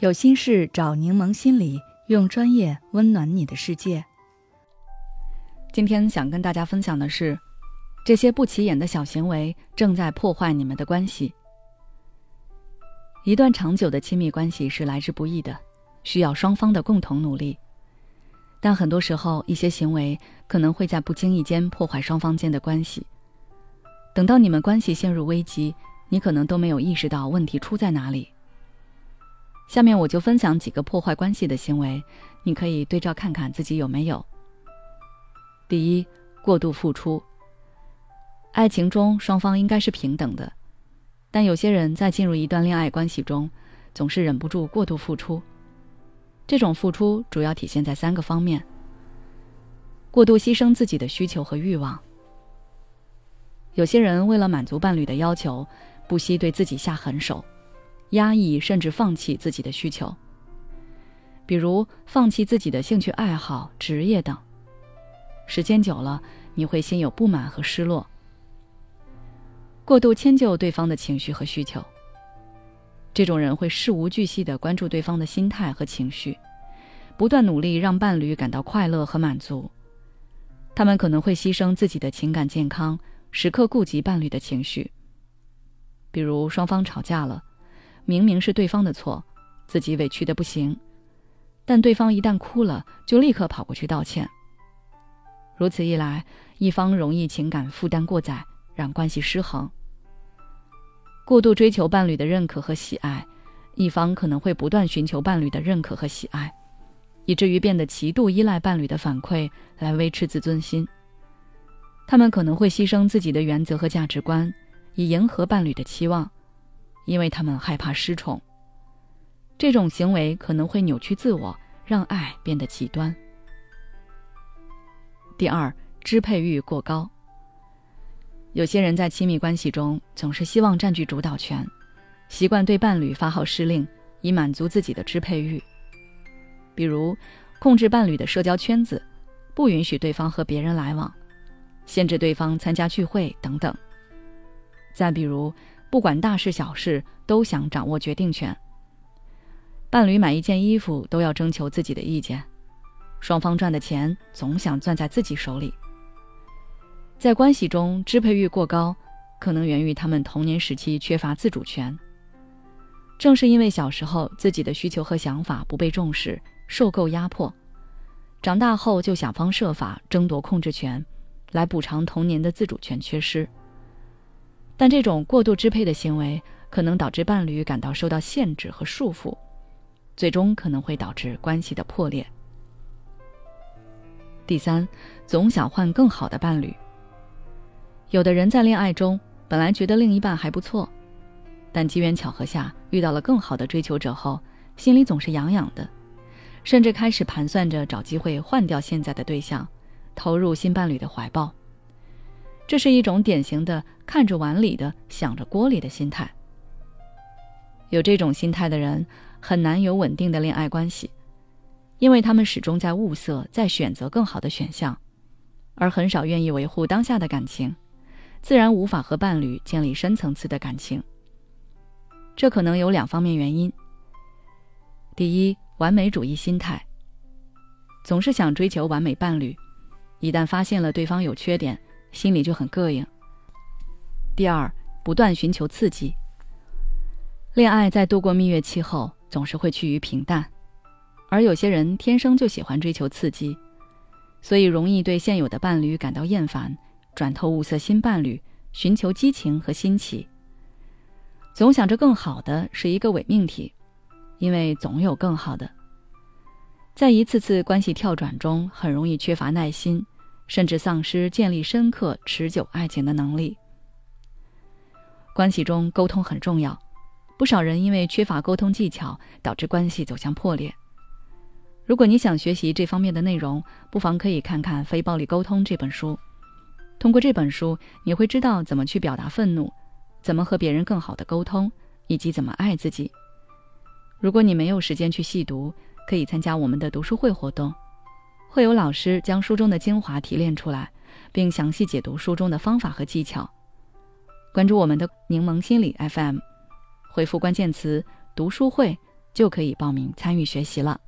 有心事找柠檬心理，用专业温暖你的世界。今天想跟大家分享的是，这些不起眼的小行为正在破坏你们的关系。一段长久的亲密关系是来之不易的，需要双方的共同努力。但很多时候，一些行为可能会在不经意间破坏双方间的关系。等到你们关系陷入危机，你可能都没有意识到问题出在哪里。下面我就分享几个破坏关系的行为，你可以对照看看自己有没有。第一，过度付出。爱情中双方应该是平等的，但有些人在进入一段恋爱关系中，总是忍不住过度付出。这种付出主要体现在三个方面：过度牺牲自己的需求和欲望。有些人为了满足伴侣的要求，不惜对自己下狠手。压抑甚至放弃自己的需求，比如放弃自己的兴趣爱好、职业等。时间久了，你会心有不满和失落。过度迁就对方的情绪和需求，这种人会事无巨细的关注对方的心态和情绪，不断努力让伴侣感到快乐和满足。他们可能会牺牲自己的情感健康，时刻顾及伴侣的情绪。比如双方吵架了。明明是对方的错，自己委屈的不行，但对方一旦哭了，就立刻跑过去道歉。如此一来，一方容易情感负担过载，让关系失衡。过度追求伴侣的认可和喜爱，一方可能会不断寻求伴侣的认可和喜爱，以至于变得极度依赖伴侣的反馈来维持自尊心。他们可能会牺牲自己的原则和价值观，以迎合伴侣的期望。因为他们害怕失宠，这种行为可能会扭曲自我，让爱变得极端。第二，支配欲过高。有些人在亲密关系中总是希望占据主导权，习惯对伴侣发号施令，以满足自己的支配欲。比如，控制伴侣的社交圈子，不允许对方和别人来往，限制对方参加聚会等等。再比如，不管大事小事，都想掌握决定权。伴侣买一件衣服都要征求自己的意见，双方赚的钱总想攥在自己手里。在关系中，支配欲过高，可能源于他们童年时期缺乏自主权。正是因为小时候自己的需求和想法不被重视，受够压迫，长大后就想方设法争夺控制权，来补偿童年的自主权缺失。但这种过度支配的行为可能导致伴侣感到受到限制和束缚，最终可能会导致关系的破裂。第三，总想换更好的伴侣。有的人在恋爱中本来觉得另一半还不错，但机缘巧合下遇到了更好的追求者后，心里总是痒痒的，甚至开始盘算着找机会换掉现在的对象，投入新伴侣的怀抱。这是一种典型的看着碗里的想着锅里的心态。有这种心态的人很难有稳定的恋爱关系，因为他们始终在物色、在选择更好的选项，而很少愿意维护当下的感情，自然无法和伴侣建立深层次的感情。这可能有两方面原因：第一，完美主义心态，总是想追求完美伴侣，一旦发现了对方有缺点。心里就很膈应。第二，不断寻求刺激。恋爱在度过蜜月期后，总是会趋于平淡，而有些人天生就喜欢追求刺激，所以容易对现有的伴侣感到厌烦，转头物色新伴侣，寻求激情和新奇。总想着更好的是一个伪命题，因为总有更好的。在一次次关系跳转中，很容易缺乏耐心。甚至丧失建立深刻持久爱情的能力。关系中沟通很重要，不少人因为缺乏沟通技巧，导致关系走向破裂。如果你想学习这方面的内容，不妨可以看看《非暴力沟通》这本书。通过这本书，你会知道怎么去表达愤怒，怎么和别人更好的沟通，以及怎么爱自己。如果你没有时间去细读，可以参加我们的读书会活动。会有老师将书中的精华提炼出来，并详细解读书中的方法和技巧。关注我们的柠檬心理 FM，回复关键词“读书会”，就可以报名参与学习了。